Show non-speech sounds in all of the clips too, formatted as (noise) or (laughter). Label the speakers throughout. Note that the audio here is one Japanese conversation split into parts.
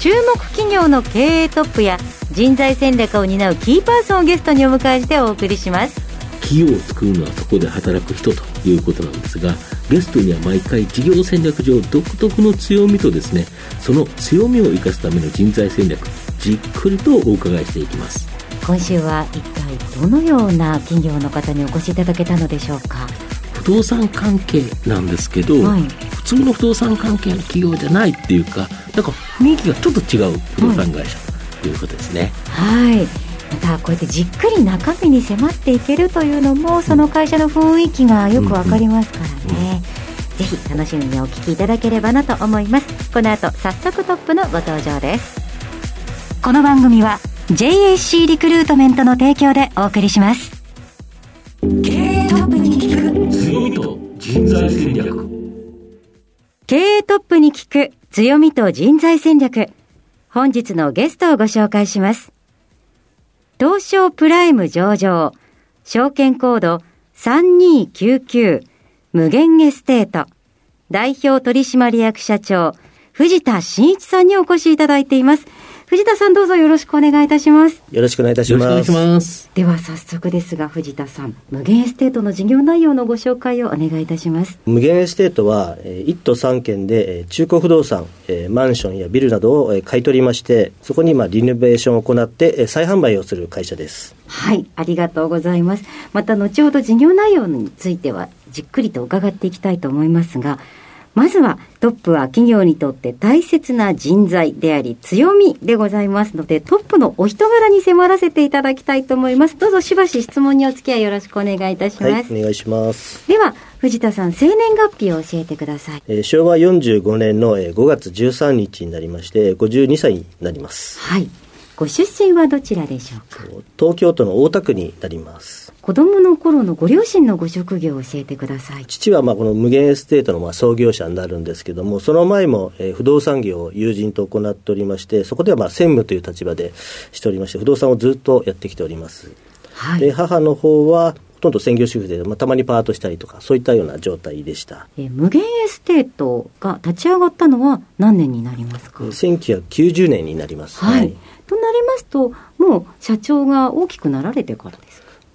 Speaker 1: 注目企業の経営トップや人材戦略を担うキーパーソンをゲストにお迎えしてお送りします。
Speaker 2: 企業を作るのはそこで働く人ということなんですがゲストには毎回事業戦略上独特の強みとですねその強みを生かすための人材戦略じっくりとお伺いしていきます。
Speaker 1: 今週は一体どのような企業の方にお越しいただけたのでしょうか？
Speaker 2: 不動産関係なんですけど、はい、普通の不動産関係の企業じゃないっていうかなんか雰囲気がちょっと違う不動産会社、ということですね。
Speaker 1: はい。またこうやってじっくり中身に迫っていけるというのもその会社の雰囲気がよくわかりますからね、ぜひ楽しみにお聞きいただければなと思います。この後早速トップのご登場です。この番組は JAC リクルートメントの提供でお送りします。経
Speaker 2: 材戦略。
Speaker 1: 経営トップに聞く強みと人材戦略。本日のゲストをご紹介します。東証プライム上場、証券コード3299ムゲンエステート、代表取締役社長、藤田真一さんにお越しいただいています。藤田さんどうぞよろしくお願いいたします。
Speaker 3: よろしくお願いいたします。
Speaker 1: では早速ですが、藤田さん、ムゲンエステートの事業内容のご紹介をお願いいたします。
Speaker 3: ムゲンエステートは、1都3県で中古不動産、マンションやビルなどを買い取りまして、そこにまあリノベーションを行って再販売をする会社です。
Speaker 1: はい、ありがとうございます。また後ほど事業内容についてはじっくりと伺っていきたいと思いますが、まずはトップは企業にとって大切な人材であり強みでございます。のでトップのお人柄に迫らせていただきたいと思います。どうぞしばし質問にお付き合いよろしくお願いいたします、はい、
Speaker 3: お願いします。
Speaker 1: では藤田さん生年月日を教えてください、
Speaker 3: えー、昭和45年の5月13日になりまして52歳になります。
Speaker 1: はい。ご出身はどちらでしょうか？
Speaker 3: 東京都の大田区になります
Speaker 1: 子供の頃のご両親のご職業を教えてください。
Speaker 3: 父はまあこのムゲンエステートのまあ創業者になるんですけどもその前もえ不動産業を友人と行っておりましてそこではまあ専務という立場でしておりまして不動産をずっとやってきております、はい、で母の方はほとんど専業主婦で、まあ、たまにパートしたりとかそういったような状態でした。
Speaker 1: えムゲンエステートが立ち上がったのは何年になりますか
Speaker 3: ？1990年になります、
Speaker 1: はい、はい、となりますともう社長が大きくなられてからですか？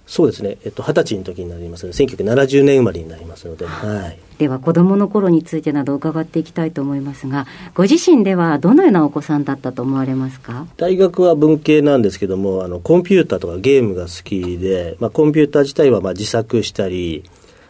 Speaker 3: そうですね、えっと、二十歳の時になりますので、1970年生まれになりますので、はい、
Speaker 1: では、子どもの頃についてなど伺っていきたいと思いますが、ご自身ではどのようなお子さんだったと思われますか？
Speaker 3: 大学は文系なんですけども、あのコンピューターとかゲームが好きで、まあ、コンピューター自体はまあ自作したり、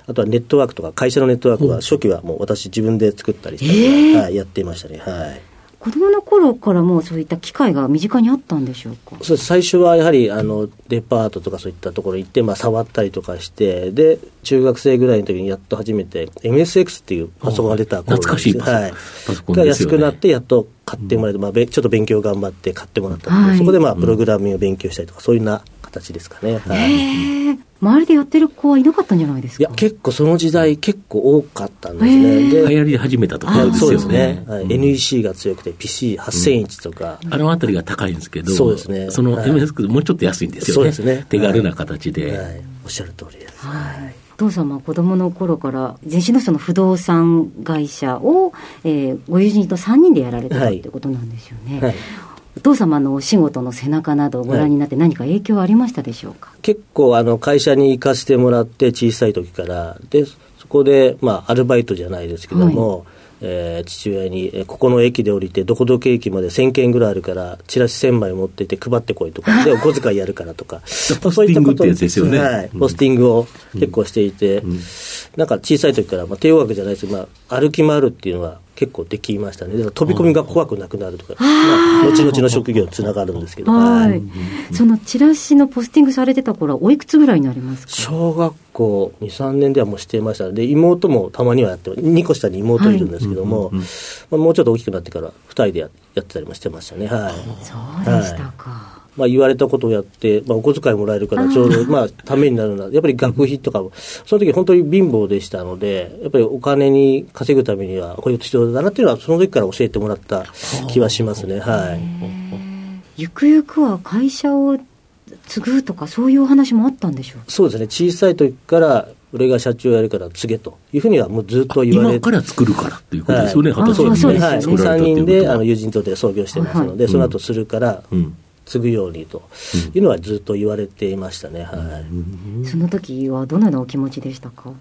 Speaker 3: あとはネットワークとか、会社のネットワークは初期はもう私、自分で作ったりしたり、えー、はい、やっていましたね。はい
Speaker 1: 子供の頃からもそういった機会が身近にあったんでしょうか？
Speaker 3: そう最初はやはりあのデパートとかそういったところ行って、まあ、触ったりとかしてで中学生ぐらいの時にやっと初めて MSX っていうパソコンが出た
Speaker 2: 頃懐かしいパ
Speaker 3: ソコン、はい、が安くなってやっと買ってもらえて、まあ、ちょっと勉強頑張って買ってもらったので、はい、そこでまあプログラミングを勉強したりとか、そういうな形ですかね。
Speaker 1: はい、周りでやってる子はいなかったんじゃないですか？
Speaker 3: いや、結構その時代結構多かったんですね。
Speaker 2: で、流行り始めたところですよね。そうですね。
Speaker 3: はい、NEC が強くて PC8000 インチとか、
Speaker 2: うん、あのあたりが高いんですけど、そうですね。その MS もうちょっと安いんですよね。そうですね。手軽な形で。
Speaker 3: はい、おっしゃる通りです。はい
Speaker 1: お父様は子供の頃から前身のその不動産会社を、えー、ご友人と3人でやられてたってことなんですよね。はい。はいお父様のお仕事の背中などをご覧になって何か影響はありましたでしょうか、
Speaker 3: はい、結構あの会社に行かせてもらって小さい時から。でそこでまあアルバイトじゃないですけども、はいえー、父親に、えここの駅で降りて、どこどこ駅まで1000件ぐらいあるから、チラシ1000枚持っていて配ってこいとか、(laughs) で、お小遣いやるからとか、
Speaker 2: そういったことですよね、
Speaker 3: はい、ポスティングを結構していて、うん、なんか小さい時から、まあ、低音楽じゃないですけど、まあ、歩き回るっていうのは、結構できましたね、飛び込みが怖くなくなるとか、まあ、後々の職業につながるんですけど、
Speaker 1: はい、そのチラシのポスティングされてた頃は、おいくつぐらいになりますか？
Speaker 3: 小学校2、3年ではもうしてました。で、妹もたまにはやって、2個下に妹いるんですけども、はいまあ、もうちょっと大きくなってから、2人でやってたりもしてましたね、はい、
Speaker 1: そうでしたか。はい
Speaker 3: まあ、言われたことをやって、まあ、お小遣いもらえるからちょうどまあためになるな。やっぱり学費とかも。その時本当に貧乏でしたのでやっぱりお金に稼ぐためにはこういう必要だなっていうのはその時から教えてもらった気はしますね。はい。
Speaker 1: ゆくゆくは会社を継ぐとかそういうお話もあったんでしょう
Speaker 3: そうですね。小さい時から俺が社長やるから告げというふうにはもうずっと言われて
Speaker 2: 今から作るからっていうことですよね、
Speaker 1: はい。そうです
Speaker 3: はい、
Speaker 2: 作られ
Speaker 3: 3
Speaker 2: たっていうこと。は
Speaker 3: 人であの友人とで創業してますので、
Speaker 2: はい。
Speaker 3: その後するから、
Speaker 2: うん
Speaker 3: 継ぐようにというのはずっと言われていましたね、はい。
Speaker 1: その時はどのようなお気持ちでしたか？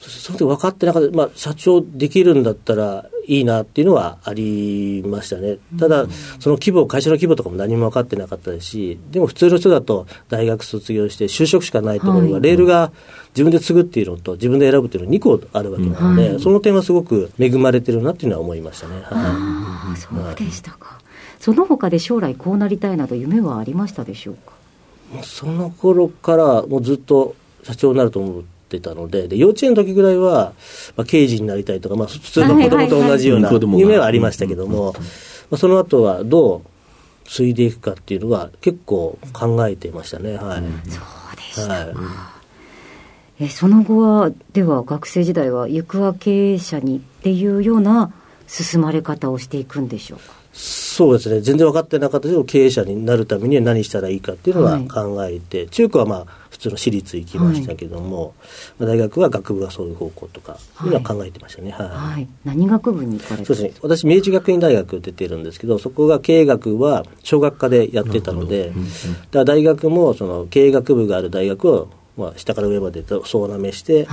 Speaker 3: そその時分かってなかった、まあ、社長できるんだったらいいなっていうのはありましたね。ただ、その規模、会社の規模とかも何も分かってなかったですし、でも普通の人だと大学卒業して就職しかないところが、
Speaker 1: はい。
Speaker 3: レールが自分で継ぐっていうのと自分で選ぶっていうの2個あるわけなので、
Speaker 1: はい。
Speaker 3: その点はすごく恵まれてるなっていうのは思いましたね。はい。
Speaker 1: ああそうでしたかその他で将来こうなりたいなど夢はありましたでしょうか？
Speaker 3: その頃からもうずっと社長になると思ってたのでで幼稚園の時ぐらいは、まあ、刑事になりたいとか、まあ、普通の子供と同じような夢はありましたけども、まあ、その後はどう継いでいくかっていうのは結構考えていましたね。はい、
Speaker 1: そうでした
Speaker 3: はい
Speaker 1: えその後はでは学生時代は行くは経営者にっていうような進まれ方をしていくんでしょうか？
Speaker 3: そうですね。全然分かってなかったけど経営者になるためには何したらいいかっていうのは
Speaker 1: はい。
Speaker 3: 考えて、中高はまあ普通の私立行きましたけども、まあ大学は学部がそういう方向とかいうのは考えてましたね。はい。
Speaker 1: はい。何学部に行かれて
Speaker 3: そうですね、私、明治学院大学出てるんですけど、そこが経営学は小学科でやってたので、だから大学もその経営学部がある大学を、まあ、下から上まで総なめして、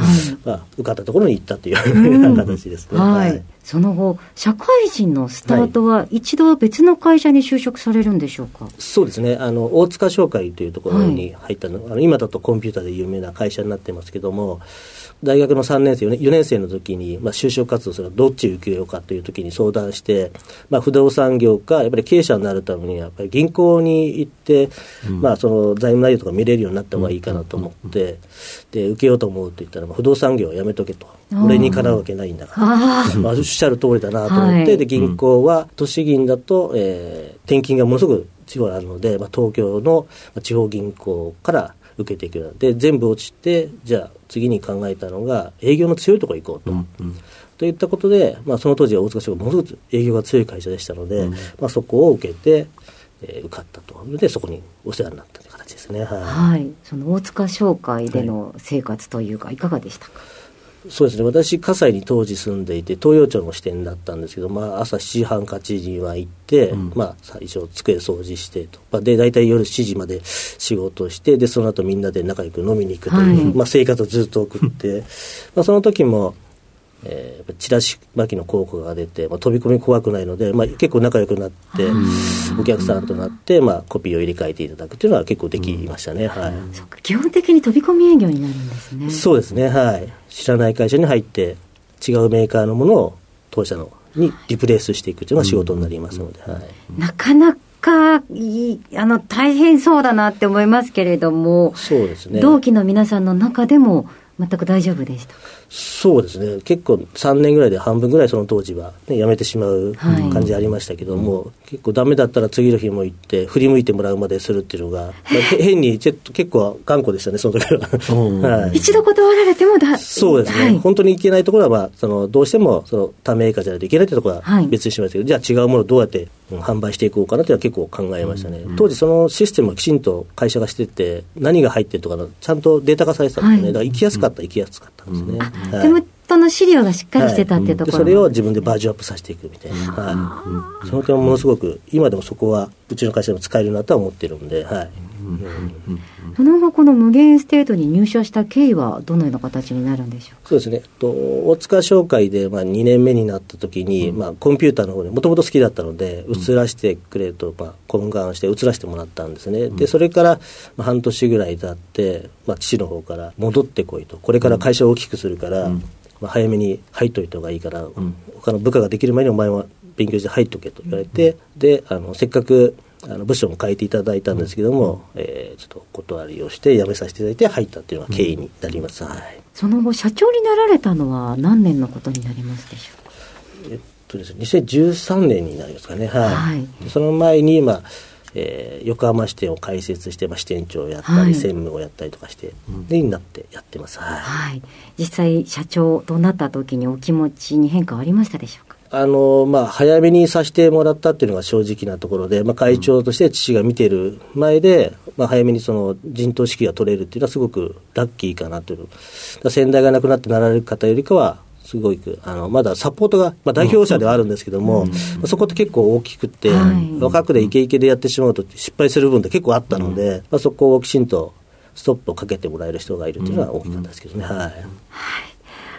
Speaker 3: まあ、受かったところに行ったというような (laughs) 形ですね。
Speaker 1: はい、その後社会人のスタートは一度別の会社に就職されるんでしょうか、
Speaker 3: そうですね、あの大塚商会というところに入ったの、あの今だとコンピューターで有名な会社になってますけども、大学の3年生、4年 ,4 年生の時に、まあ、就職活動するのはどっち受けようかという時に相談して、まあ、不動産業か、やっぱり経営者になるためには、やっぱり銀行に行って、まあ、その財務内容とか見れるようになった方がいいかなと思って、で受けようと思うと言ったら、まあ、不動産業はやめとけと、俺にかなうわけないんだから。
Speaker 1: あ
Speaker 3: まあ、おっしゃる通りだなと思って、
Speaker 1: はい。
Speaker 3: で銀行は都市銀だと、えー転勤がものすごく地方にあるので、まあ、東京のまあ地方銀行から受けていくで全部落ちてじゃあ次に考えたのが営業の強いところ行こうと。といったことで、まあ、その当時は大塚商会ものすごく営業が強い会社でしたので、まあ、そこを受けて、えー受かったと。いうのでそこにお世話になったという形ですね。はい。
Speaker 1: はい。その大塚商会での生活というかいかがでしたか、
Speaker 3: そうですね。私、葛西に当時住んでいて、東洋町の支店だったんですけど、まあ、朝7時半、8時には行って、まあ、最初、机掃除してと、まあ、で大体夜7時まで仕事して、でその後みんなで仲良く飲みに行くという、
Speaker 1: はい。
Speaker 3: まあ、生活をずっと送って、(laughs) まあその時も、えーチラシ巻きの広告が出て、まあ、飛び込み怖くないので、まあ、結構仲良くなって、お客さんとなって、まあ、コピーを入れ替えていただくというのは結構できましたね。はい。
Speaker 1: 基本的に飛び込み営業になるんですね。
Speaker 3: そうですね、はい。知らない会社に入って、違うメーカーのものを当社のにリプレイスしていくというのが仕事になりますので、はい。
Speaker 1: なかなかあの大変そうだなって思いますけれども、
Speaker 3: そうですね。
Speaker 1: 同期の皆さんの中でも全く大丈夫でした？か
Speaker 3: そうですね。結構3年ぐらいで半分ぐらいその当時は、ね、辞めてしまう
Speaker 1: はい。
Speaker 3: 感じありましたけども、結構ダメだったら次の日も行って、振り向いてもらうまでするっていうのが、まあへ変にちょっと結構頑固でしたね、その時は。はい。
Speaker 1: 一度断られてもだ
Speaker 3: そうですね、
Speaker 1: はい。
Speaker 3: 本当にいけないところは、まあ、そのどうしてもその他メーカーじゃないといけないというところ
Speaker 1: は
Speaker 3: はい。別にしましたけど、じゃあ違うものをどうやって、うん販売していこうかなというのは結構考えましたね、当時、そのシステムはきちんと会社がしてて、何が入ってるとかの、ちゃんとデータ化されてたんですね、
Speaker 1: はい。
Speaker 3: だから行きやすかった、行きやすかったんですね。はい
Speaker 1: 手元の資料がしっかりしてたっていうところ、
Speaker 3: でそれを自分でバージョンアップさせていくみたいな、はい、その点はものすごく、今でもそこはうちの会社でも使えるなとは思ってるんで、はい、
Speaker 1: その後このムゲンエステートに入社した経緯はどのような形になるんでしょうか？
Speaker 3: そうですね、と、大塚商会でまあ2年目になった時に、まあ、コンピューターの方でもともと好きだったので、移らせてくれと、まあ、懇願して移らせてもらったんですね、でそれからまあ半年ぐらい経って、まあ、父の方から戻ってこいと、これから会社を大きくするから、まあ、早めに入っといた方がいいから、他の部下ができる前にお前は勉強して入っとけと言われて、であのせっかくあの部署も変えていただいたんですけども、えーちょっとお断りをして辞めさせていただいて入ったっていうのが経緯になります。はい。
Speaker 1: その後社長になられたのは何年のことになりますでしょうか？
Speaker 3: えっとですね、2013年になりますかね、はい。
Speaker 1: はい。
Speaker 3: その前に、まあ、えー、横浜支店を開設して、まあ、支店長をやったり、はい、専務をやったりとかして、でになってやってます、はい、
Speaker 1: はい、実際、社長となった時にお気持ちに変化はありましたでしょうか？
Speaker 3: あのまあ、早めにさせてもらったっていうのが正直なところで、まあ、会長として父が見てる前で、まあ、早めにその陣頭指揮が取れるっていうのは、すごくラッキーかなという、先代が亡くなってなられる方よりかは、すごいあのまだサポートが、まあ、代表者ではあるんですけども、うん、そこって結構大きくて、はい、若くでイケイケでやってしまうと失敗する分って結構あったので、うん、まあ、そこをきちんとストップをかけてもらえる人がいるっていうのは大きかったですけどね。はい、はい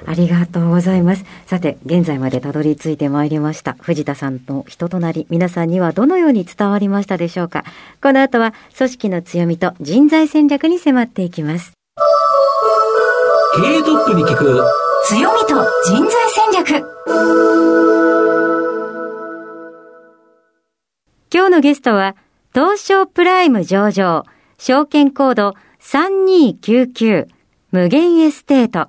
Speaker 1: ありがとうございます。さて、現在までたどり着いてまいりました。藤田さんの人となり、皆さんにはどのように伝わりましたでしょうか。この後は、組織の強みと人材戦略に迫っていきます。
Speaker 2: 経営トップに聞く、
Speaker 1: 強みと人材戦略。今日のゲストは、東証プライム上場、証券コード3299、ムゲンエステート。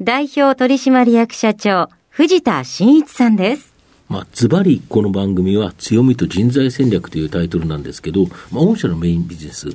Speaker 1: 代表取締役社長、藤田真一さんです。
Speaker 2: まあ、ズバリこの番組は強みと人材戦略というタイトルなんですけど、まあ、御社のメインビジネス、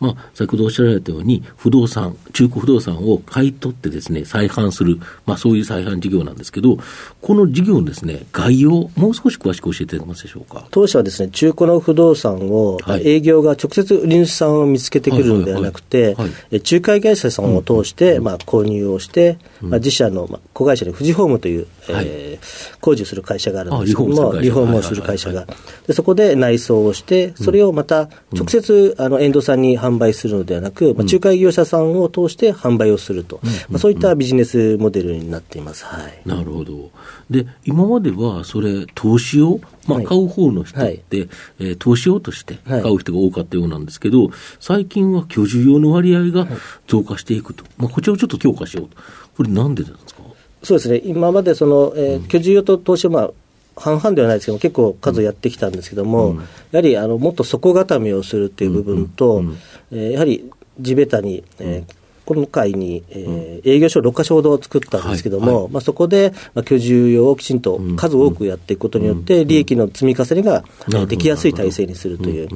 Speaker 2: まあ、先ほどおっしゃられたように、不動産、中古不動産を買い取ってですね、再販する、まあ、そういう再販事業なんですけど、この事業のですね、概要、もう少し詳しく教えていただけますでしょうか？
Speaker 3: 当社はですね、中古の不動産を、営業が直接売り主さんを見つけてくるのではなくて、仲介会社さんを通して、まあ、購入をして、まあ、自社の、まあ、子会社で富士ホームという、えー、工事をする会社があるんですけども、リフォームをする会社が、でそこで内装をして、それをまた直接、あの遠藤さんに販売するのではなく、まあ、仲介業者さんを通して販売をすると、まあ、そういったビジネスモデルになっています、はい、
Speaker 2: なるほど。で、今まではそれ、投資を、まあ、買う方の人って、はい、えー、投資用として買う人が多かったようなんですけど、最近は居住用の割合が増加していくと、まあ、こちらをちょっと強化しようと、これ、なんでなんですか？
Speaker 3: そうですね、今までその、えー、居住用と投資を、まあ、半々ではないですけど結構数やってきたんですけども、うん、やはりあのもっと底固めをするっていう部分と、うんうん、えー、やはり地べたに、えー、今回に、えー、営業所6か所ほど作ったんですけども、はい。はい、まあ、そこで、まあ、居住用をきちんと数多くやっていくことによって、利益の積み重ねが、できやすい体制にするという、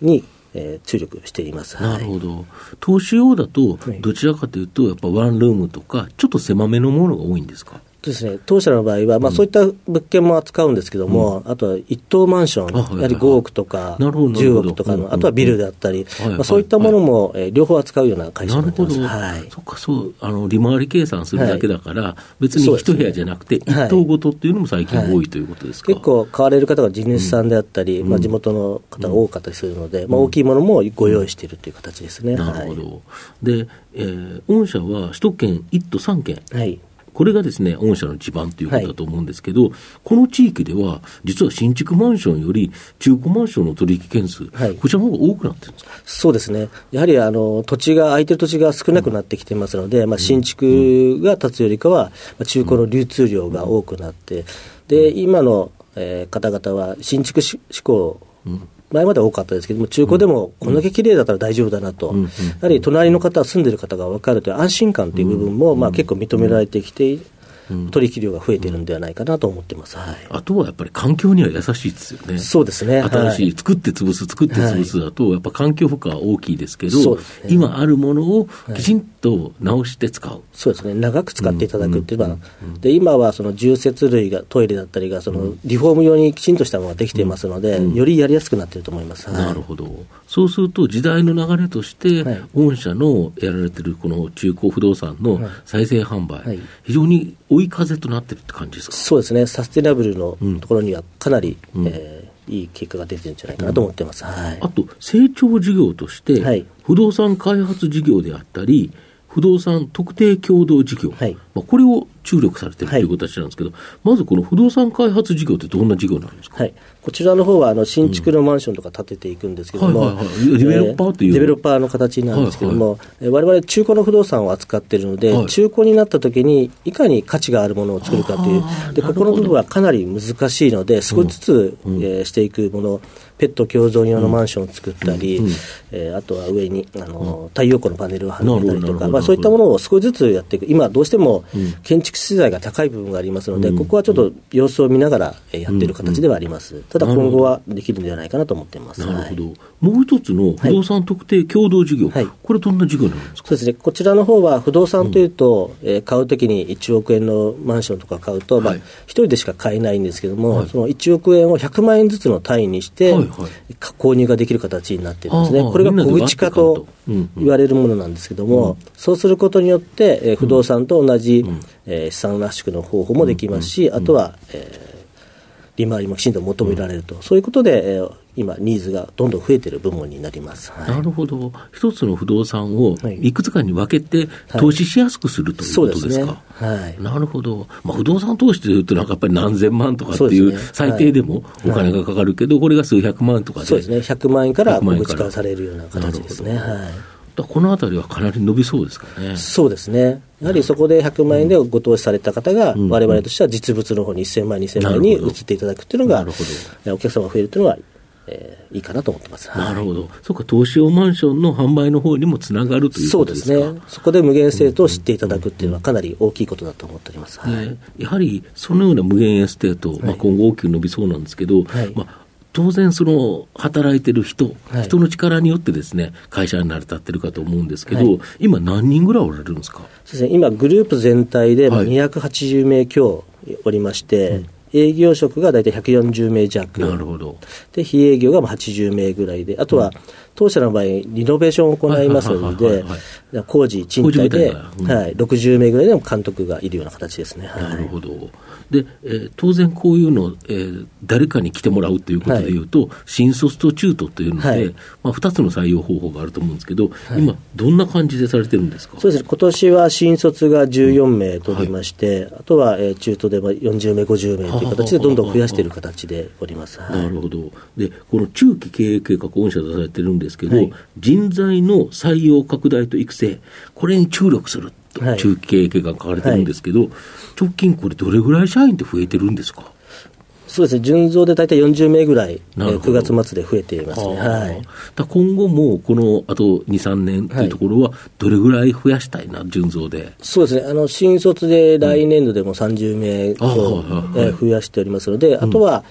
Speaker 3: に、えー、注力しています。
Speaker 2: なるほど。投資用だと、どちらかというと、やっぱワンルームとか、ちょっと狭めのものが多いんですか？
Speaker 3: ですね、当社の場合は、まあ、そういった物件も扱うんですけども、うん、あとは一棟マンション、やはり5億とか10億とかの、あとはビルであったり、まあ、そういったものも、えー、両方扱うような会社になってます。
Speaker 2: はい、そっか、そう、あの利回り計算するだけだから、はい、別に一部屋じゃなくて、一棟ごとっていうのも最近多いということですか、
Speaker 3: 結構、買われる方が地主さんであったり、うん、まあ、地元の方が多かったりするので、まあ、大きいものもご用意しているという形ですね。
Speaker 2: なるほど。で、えー、御社は首都圏1都3県。はいこれがですね、御社の地盤ということだと思うんですけど、はい、この地域では、実は新築マンションより中古マンションの取引件数、はい、こちらの方が多くなってるんですか？
Speaker 3: そうですね、やはりあの土地が、空いてる土地が少なくなってきてますので、うん、まあ、新築が建つよりかは、まあ、中古の流通量が多くなって、で今の、えー、方々は新築志向、うん前まで多かったですけども、中古でもこんだけ綺麗だったら大丈夫だなと、やはり隣の方、住んでる方が分かるという安心感という部分も、まあ、結構認められてきて取引量が増えているんではないかなと思ってます、はい、
Speaker 2: あとはやっぱり環境には優しいですよね。
Speaker 3: そうですね。
Speaker 2: 新しい、作って潰す、作って潰すだと、やっぱ環境負荷は大きいですけど、ね、今あるものをきちんと直して使う。
Speaker 3: そうですね。長く使っていただくっていうのは、で、今はその重設類が、トイレだったりが、そのリフォーム用にきちんとしたものができていますので、よりやりやすくなっていると思います。
Speaker 2: なるほど。そうすると、時代の流れとして、御社のやられてるこの中古不動産の再生販売、非常に追い風となってるって感じですか？
Speaker 3: そうですね、サステナブルのところにはかなり、うん、えー、いい結果が出てるんじゃないかなと思ってます、うん。はい、
Speaker 2: あと、成長事業として、不動産開発事業であったり、不動産特定共同事業、はい、まあ、これを注力されてるとい。う形なんですけど、はい、まずこの不動産開発事業ってどんな事業なんですか、
Speaker 3: はい、こちらの方はあの新築のマンションとか建てていくんですけども、
Speaker 2: デベロッパーという、
Speaker 3: デベロッパーの形なんですけども、われわれ中古の不動産を扱っているので、はい、中古になったときに、いかに価値があるものを作るかという、でここの部分はかなり難しいので、少しずつ、うん、えー、していくもの、ペット共存用のマンションを作ったり、うん。えー、あとは上にあの、太陽光のパネルを貼ったりとか、まあ、そういったものを少しずつやっていく、今、どうしても建築資材が高い部分がありますので、ここはちょっと様子を見ながらやっている形ではあります。ただ今後はできるんではないかなと思っています。
Speaker 2: なるほど。もう一つの不動産特定共同事業、はい、これ、どんな事業なんですか？
Speaker 3: そうですね、こちらの方は不動産というと、うん、えー、買うときに1億円のマンションとか買うと、まあ、1人でしか買えないんですけども、はい、その1億円を100万円ずつの単位にして、はい。はい、購入ができる形になっているんですね、これが小口化と言われるものなんですけども、そうすることによって、えー、不動産と同じ、うん、えー、資産圧縮の方法もできますし、あとは、えー利回りもきちんと求められると、そういうことで、えー、今、ニーズがどんどん増えている部門になります、
Speaker 2: はい、なるほど、一つの不動産をい。くつかに分けて、投資しやすくするということですか？はい、なるほど、まあ、不動産投資というと、なんかやっぱり何千万とかっていう、最低でもお金がかかるけど、これが数百万とかで、
Speaker 3: そうですね、100万円から小口化されるような形ですね。
Speaker 2: はいこのあたりはかなり伸びそうですかね。
Speaker 3: そうですね。やはりそこで100万円でご投資された方が、われわれとしては実物の方に1000万、2000万に移っていただくっていうのが、お客様が増えるというのは、えー、いいかなと思ってます。
Speaker 2: なるほど。そうか、投資用マンションの販売の方にもつながるということですか
Speaker 3: そうですね。そこでムゲンエステートを知っていただくっていうのはかなり大きいことだと思っております。はい、
Speaker 2: やはり、そのようなムゲンエステート、まあ、今後大きく伸びそうなんですけど、はい、まあ当然、その働いてる人、はい、人の力によってですね、会社に成り立ってるかと思うんですけど、はい、今、何人ぐらいおられるんですか？
Speaker 3: そうですね、今、グループ全体で280名強おりまして、はいうん。営業職が大体140名弱。
Speaker 2: なるほど。
Speaker 3: で、非営業が80名ぐらいで、あとは、当社の場合、リノベーションを行いますので、工事、賃貸で、うん、はい、60名ぐらいでも監督がいるような形ですね。
Speaker 2: なるほど。で、えー、当然こういうの、えー、誰かに来てもらうということでい。うと、はい、新卒と中途というので、はい、まあ、2つの採用方法があると思うんですけど、はい、今、どんな感じでされてるんですか？
Speaker 3: そうですね、今年は新卒が14名取りまして、うん、あとは、えー、中途で40名、50名という形で、どんどん増やしている形でおります。
Speaker 2: なるほど。で、この中期経営計画、御社出されてるんですけど、人材の採用拡大と育成、これに注力すると、中期経営計画書かれてるんですけど、直近、これ、どれぐらい社員って増えてるんですか？
Speaker 3: そうです。ね、純増で大体40名ぐらい、えー、9月末で増えていますね、はい、
Speaker 2: 今後もこのあと2、3年というところは、どれぐらい増やしたいな、純増で？
Speaker 3: そうですね、あの新卒で来年度でも30名を、え増やしておりますので、あとは、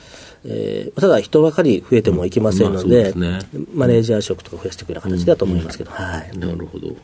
Speaker 3: えー、ただ人ばかり増えてもいけませんので、うんまあでね、マネージャー職とか増やしていくような形だと思いますけど、
Speaker 2: はい、なるほど。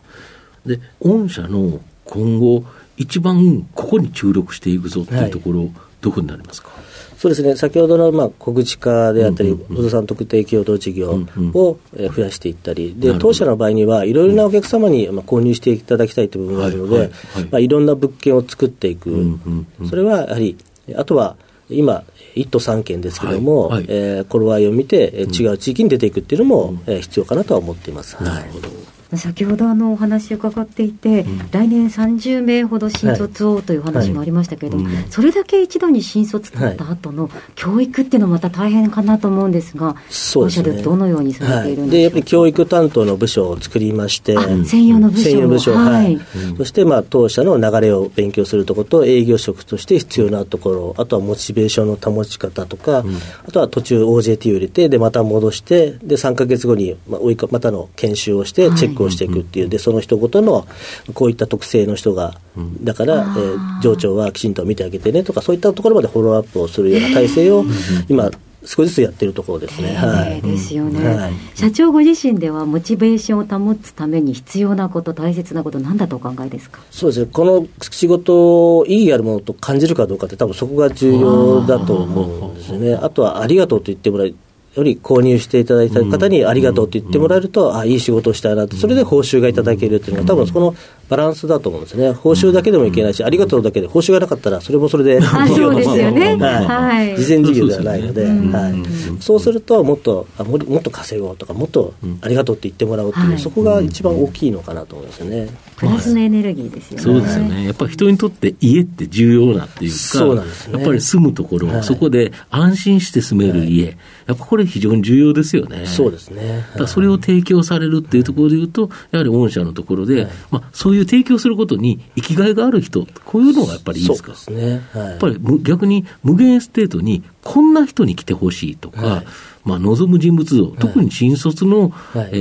Speaker 2: で、御社の今後、一番ここに注力していくぞっていうところ、はい、どこになりますか？
Speaker 3: そうですね、先ほどのまあ小口化であったり、不動産特定共同事業を増やしていったり、で当社の場合には、いろいろなお客様にまあ購入していただきたいという部分があるので、まあ、いろんな物件を作っていく、それはやはり、あとは今、1都3県ですけれども、はいはい、えー、頃合いを見て、違う地域に出ていくっていうのも、うん、えー、必要かなとは思っています。
Speaker 2: なるほど
Speaker 1: 先ほどあのお話伺っていて、うん、来年30名ほど新卒をという話もありましたけれども、はい。はいそれだけ一度に新卒取った後の教育っていうのはまた大変かなと思うんですが、
Speaker 3: そうですね、
Speaker 1: どのようにされているん
Speaker 3: で、ね、やっぱり教育担当の部署を作りまして、
Speaker 1: 専用の部署
Speaker 3: 専用部署、はい、そしてまあ当社の流れを勉強するところと、営業職として必要なところ、あとはモチベーションの保ち方とか、うん、あとは途中 OJT を入れて、でまた戻して、で3か月後にまあまたの研修をして、チェックをしていくっていう、でその人ごとのこういった特性の人が、だから、えー、上長はきちんと見てあげてねとか、そういったところまでフォローアップをするような体制を、今、少しずつやってるところですね。
Speaker 1: はい、ですよね、はい、社長ご自身ではモチベーションを保つために必要なこと、大切なこと、なんだとお考えですか？
Speaker 3: そうですね、この仕事を意義あるものと感じるかどうかって、多分そこが重要だと思うんですよね。あとはありがとうと言ってもらいより購入していただいた方にありがとうと言ってもらえると、あいい仕事をしたいなと、それで報酬がいただけるっていうのは、多分そこのバランスだと思うんですね、報酬だけでもいけないし、ありがとうだけで、報酬がなかったら、それもそれで (laughs)
Speaker 1: そうですよね、(laughs)
Speaker 3: はい、事前事業ではないので、はい、そうすると、もっとあももっと稼ごうとか、もっとありがとうって言ってもらおうっていう、そこが一番大きいのかなと思いますよね。
Speaker 1: プラスのエネルギーですよね。
Speaker 2: そうですよね。やっぱり人にとって家って重要なっていうか、そうなんですね、やっぱり住むところ、はい、そこで安心して住める家、はい、やっぱこれ非常に重要ですよね。
Speaker 3: そうですね。
Speaker 2: だそれを提供されるっていうところでいうと、やはり御社のところで、はい、まあ、そういう提供することに生きがいがある人、こういうのがやっぱりいいですか？
Speaker 3: そうですね。
Speaker 2: やっぱり逆にムゲンエステートにこんな人に来てほしいとか、まあ、望む人物像、特に新卒の、はい、え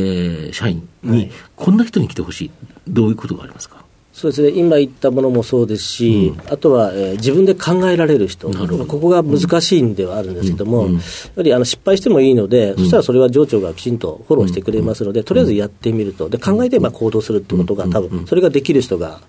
Speaker 2: ー、社員に、こんな人に来てほしい、どういうことがありますか？
Speaker 3: そうですね、今言ったものもそうですし、うん、あとは、えー、自分で考えられる人、ここが難しいんではあるんですけども、うん、やはりあの失敗してもいいので、そしたらそれは上長がきちんとフォローしてくれますので、とりあえずやってみると、で考えてまあ行動するってことが、多分それができる人が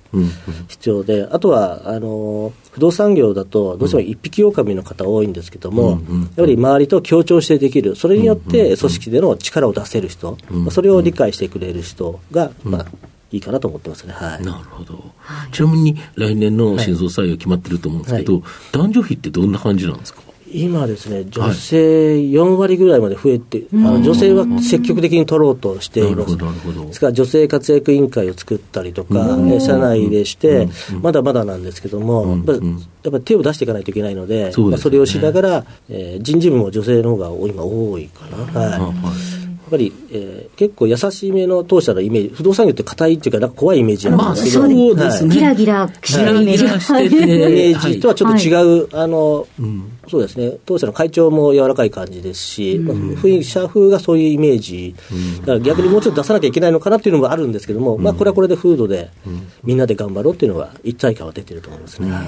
Speaker 3: 必要で、あとはあの不動産業だと、どうしても一匹狼の方多いんですけども、やはり周りと協調してできる、それによって組織での力を出せる人、それを理解してくれる人が、まあ、いいかなと思ってますね。はい。
Speaker 2: なるほど。はい、ちなみに来年の新卒採用決まってると思うんですけど、はい、男女比ってどんな感じなんですか？
Speaker 3: 今ですね、女性4割ぐらいまで増えて、はい、あの女性は積極的に取ろうとしています。ですから、女性活躍委員会を作ったりとか、社内でして、まだまだなんですけども、やっぱり手を出していかないといけないので、そ、ね、まあ、それをしながら、えー、人事部も女性の方が今多いかな。はいぱり、えー、結構優しめの当社のイメージ、不動産業って硬いっていうか、なんか怖いイメージなんですけど、まあ、
Speaker 1: そうですね、ギラギラしてるイメージ、
Speaker 3: はい、イメージとはちょっと違う、はい、あの、うん、そうですね、当社の会長も柔らかい感じですし、うん、雰囲気、社風がそういうイメージ、うん、だから逆にもうちょっと出さなきゃいけないのかなっていうのもあるんですけども、まあ、これはこれで風土で、みんなで頑張ろうっていうのは、一体感は出てると思いますね、は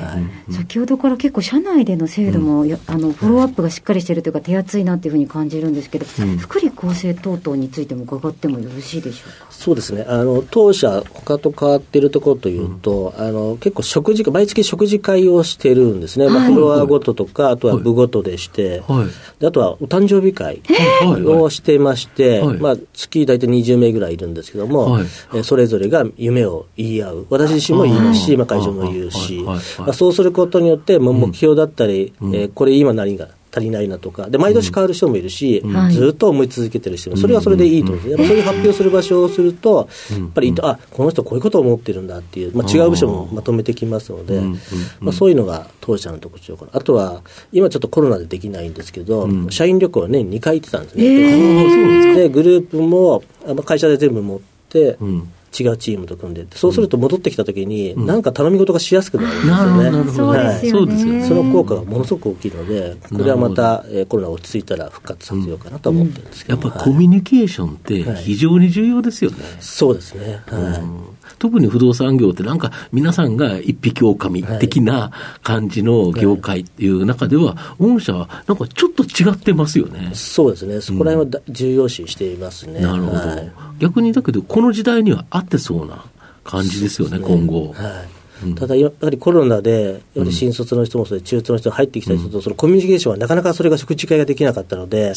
Speaker 3: い、
Speaker 1: 先ほどから結構、社内での制度も、あのフォローアップがしっかりしてるというか、手厚いなっていうふうに感じるんですけど、福利厚生等々についても伺ってもよろしいでしょうか？
Speaker 3: そうですね。あの、当社、他と変わっているところというと、うん、あの、結構食事、毎月食事会をしてるんですね。はい、まあ、フロアごととか、あとは部ごとでして、はい、あとはお誕生日会をしてまして、はい、まあ、月大体20名ぐらいいるんですけども、はい、えそれぞれが夢を言い合う。私自身も言いますし、まあ、会場も言うし、まあ、そうすることによって、目標だったり、うん、えー、これ今何が足りないなとか、で毎年変わる人もいるし、うん、ずっと思い続けてる人も、それはそれでいいと思うんです、やっぱそういう発表する場所をすると、やっぱり、あこの人、こういうことを思ってるんだっていう、まあ、違う部署もまとめてきますので、まあ、そういうのが当社の特徴かな、あとは、今ちょっとコロナでできないんですけど、社員旅行は年2回行ってたんですね。えー、でグループも会社で全部持って、違うチームと組んでそうすると戻ってきたときに、なんか頼み事がしやすくなるんですよね。
Speaker 1: そうですよね。
Speaker 3: その効果がものすごく大きいので、これはまた、えー、コロナ落ち着いたら復活させようかなと思ってるんですけ
Speaker 2: ど、やっぱりコミュニケーションって非常に重要ですよね。
Speaker 3: そうですね。はい。
Speaker 2: 特に不動産業ってなんか皆さんが一匹狼的な感じの業界っていう中では、御社はなんかちょっと違ってますよね。
Speaker 3: そうですね。そこら辺は重要視していますね。
Speaker 2: なるほど。逆にだけど、この時代には合ってそうな感じですよね、今後。はい
Speaker 3: ただやはりコロナで、やはり新卒の人もそうで、中途の人が入ってきた人と、そのコミュニケーションはなかなかそれが食事会ができなかったので、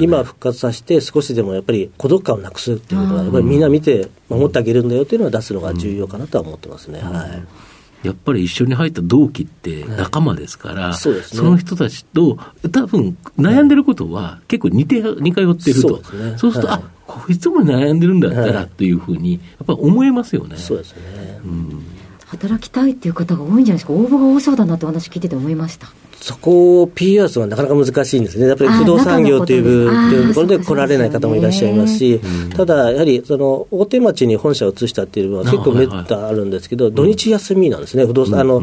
Speaker 3: 今復活させて、少しでもやっぱり孤独感をなくすっていうことは、やっぱりみんな見て、守ってあげるんだよっていうのは出すのが重要かなとは思ってますね。はい。
Speaker 2: やっぱり一緒に入った同期って仲間ですから、はいそね、その人たちと、多分悩んでることは結構似て、似通ってると。そう、ね,、すると、はい、あこいつも悩んでるんだったらというふうに、やっぱり思えますよね。
Speaker 3: そうですね。うん
Speaker 1: 働きたいっていう方が多いんじゃないですか、応募が多そうだなって話聞いてて思いました。
Speaker 3: そこを PR するのはなかなか難しいんですね。やっぱり不動産業というところで来られない方もいらっしゃいますし、ただ、やはりその大手町に本社を移したっていうのは結構めったあるんですけど、土日休みなんですね、不動産、あの、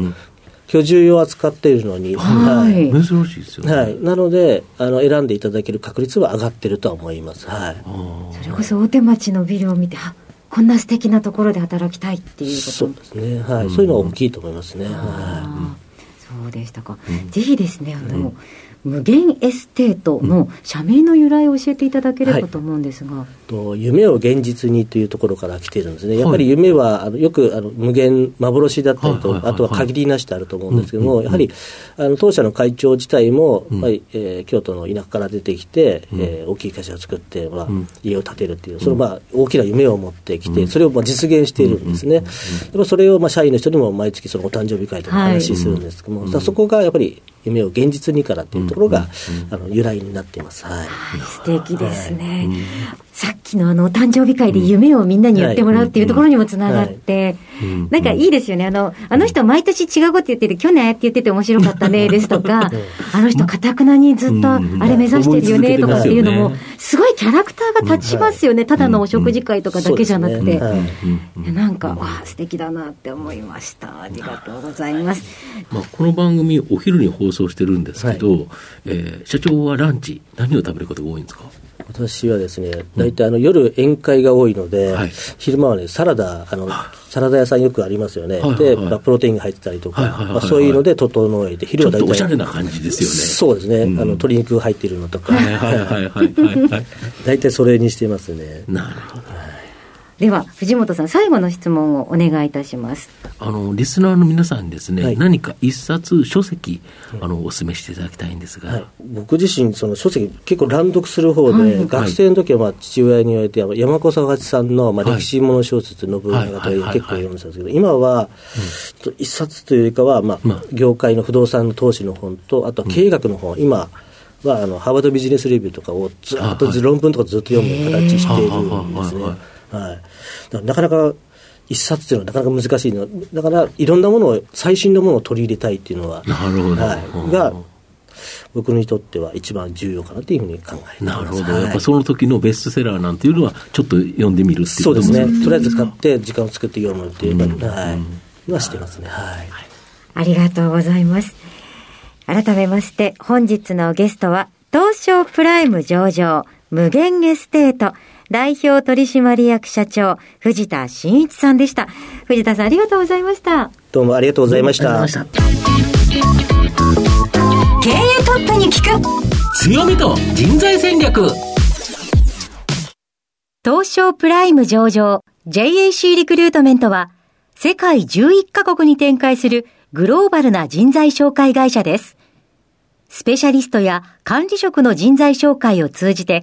Speaker 3: 居住用扱っているのに、
Speaker 2: はい、珍しいですよね、
Speaker 3: はい、なのであの選んでいただける確率は上がってるとは思います、はい、
Speaker 1: それこそ大手町のビルを見てこんな素敵なところで働きたいっていうこと。
Speaker 3: そうですね、はい、うん、そういうのは大きいと思いますね。は
Speaker 1: い、そうでしたか、うん、ぜひですねあの、うんムゲンエステートの社名の由来を教えていただければと思うんですが、は
Speaker 3: い、と夢を現実にというところから来てるんですね、やっぱり夢はあのよくあの無限、幻だったりと、あとは限りなしとあると思うんですけども、やはりあの当社の会長自体も、うん、えー、京都の田舎から出てきて、うん、えー、大きい会社を作って、まあ、家を建てるっていう、そのまあ大きな夢を持ってきて、それをまあ実現しているんですね。やっぱそれをまあ社員の人にも毎月そのお誕生日会とか話するんですけども、はい、そこがやっぱり夢を現実にからっていうところが、あの由来になっています。はい。
Speaker 1: 素敵ですね。さっきのあの、誕生日会で夢をみんなに言ってもらうっていうところにもつながって、なんかいいですよね。あの、あの人毎年違うこと言ってて、去年って言ってて面白かったね、ですとか、あの人かたくなにずっとあれ目指してるよね、とかっていうのも、すごいキャラクターが立ちますよね。ただのお食事会とかだけじゃなくて。なんか、わあ、素敵だなって思いました。ありがとうございます。
Speaker 2: まあ、この番組、お昼に放送してるんですけど、えー、社長はランチ、何を食べることが多いんですか？
Speaker 3: 私はですね、大体あの夜宴会が多いので、はい、昼間はね、サラダ、あの、サラダ屋さんよくありますよね。はいはいはい、で、まあ、プロテインが入ってたりとか、はいはいはいはい、まあ、そういうので整えて、昼は大体。
Speaker 2: おしゃれな感じですよね。
Speaker 3: そうですね。うん、あの、鶏肉入ってるのとか。はいはいはいはい、はい。(laughs) 大体それにしてますね。
Speaker 2: なるほど。
Speaker 1: では藤本さん最後の質問をお願いいたします。
Speaker 2: あのリスナーの皆さんにですね、はい、何か一冊書籍あのお勧めしていただきたいんですが、はい、
Speaker 3: 僕自身その書籍結構乱読する方で、はい、学生の時はまあ父親に言われて山子佐八さんのまあ歴史もの小説の文学と結構読んでたんですけど今は一冊というよりかはまあ業界の不動産の投資の本とあと経営学の本。今はあのハーバードビジネスレビューとかをずっと論文とかずっと読む形しているんですね。はい、なかなか一冊っていうのはなかなか難しいの。だからいろんなものを最新のものを取り入れたいっていうのは
Speaker 2: なるほど、
Speaker 3: はい、が僕にとっては一番重要かなというふうに考えて
Speaker 2: なるほど、はい、やっぱその時のベストセラーなんていうのはちょっと読んでみるっていう
Speaker 3: そうですね。とりあえず買って時間を作って読むっていう、うん、はい、はしてますねはい、
Speaker 1: ありがとうございます。改めまして本日のゲストは東証プライム上場ムゲンエステート代表取締役社長、藤田真一さんでした。藤田さん、ありがとうございました。
Speaker 3: どうもありがとうございました。した
Speaker 1: 経営トップに聞
Speaker 2: く強みと人材戦略
Speaker 1: 東証プライム上場 JAC リクルートメントは世界11カ国に展開するグローバルな人材紹介会社です。スペシャリストや管理職の人材紹介を通じて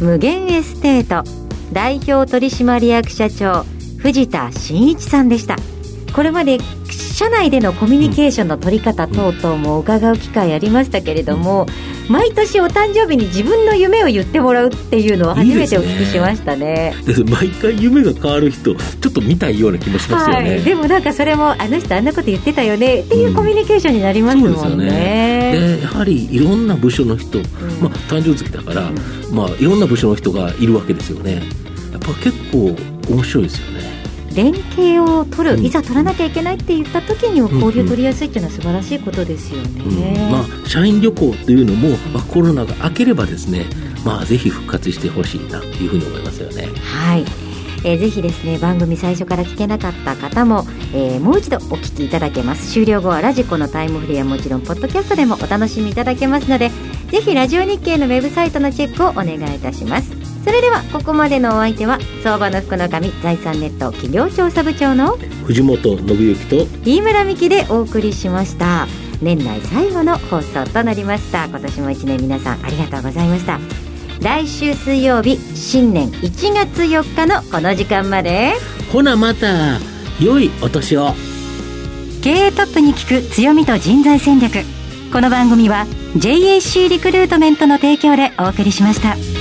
Speaker 1: ムゲンエステート代表取締役社長藤田真一さんでした。これまで社内でのコミュニケーションの取り方等々も伺う機会ありましたけれども、毎年お誕生日に自分の夢を言ってもらうっていうのは初めてお聞きしましたね。
Speaker 2: で毎回夢が変わる人ちょっと見たいような気もしますよね、はい、
Speaker 1: でもなんかそれもあの人あんなこと言ってたよね。っていうコミュニケーションになりますもんね、うん、
Speaker 2: ね。でやはりいろんな部署の人、うん、まあ、誕生月だから、うん、まあ、いろんな部署の人がいるわけですよね。やっぱ結構面白いですよね
Speaker 1: 連携を取る、いざ取らなきゃいけないって言った時に交流取りやすいっていうのは素晴らしいことですよね、
Speaker 2: まあ、社員旅行というのも、まあ、コロナが明ければですね、まあ、ぜひ復活してほしいなというふうに思いますよね。
Speaker 1: はい。えー、ぜひですね番組最初から聞けなかった方も、えー、もう一度お聞きいただけます。終了後はラジコのタイムフリーはもちろんポッドキャストでもお楽しみいただけますのでぜひラジオ日経のウェブサイトのチェックをお願いいたしますそれではここまでのお相手は相場の福の神財産ネット企業調査部長の
Speaker 2: 藤本信之と
Speaker 1: 飯村美希でお送りしました。年内最後の放送となりました。今年も一年皆さんありがとうございました。来週水曜日新年1月4日のこの時間まで。
Speaker 2: ほなまた良いお年を。
Speaker 1: 経営トップに聞く強みと人材戦略。この番組は JAC リクルートメントの提供でお送りしました。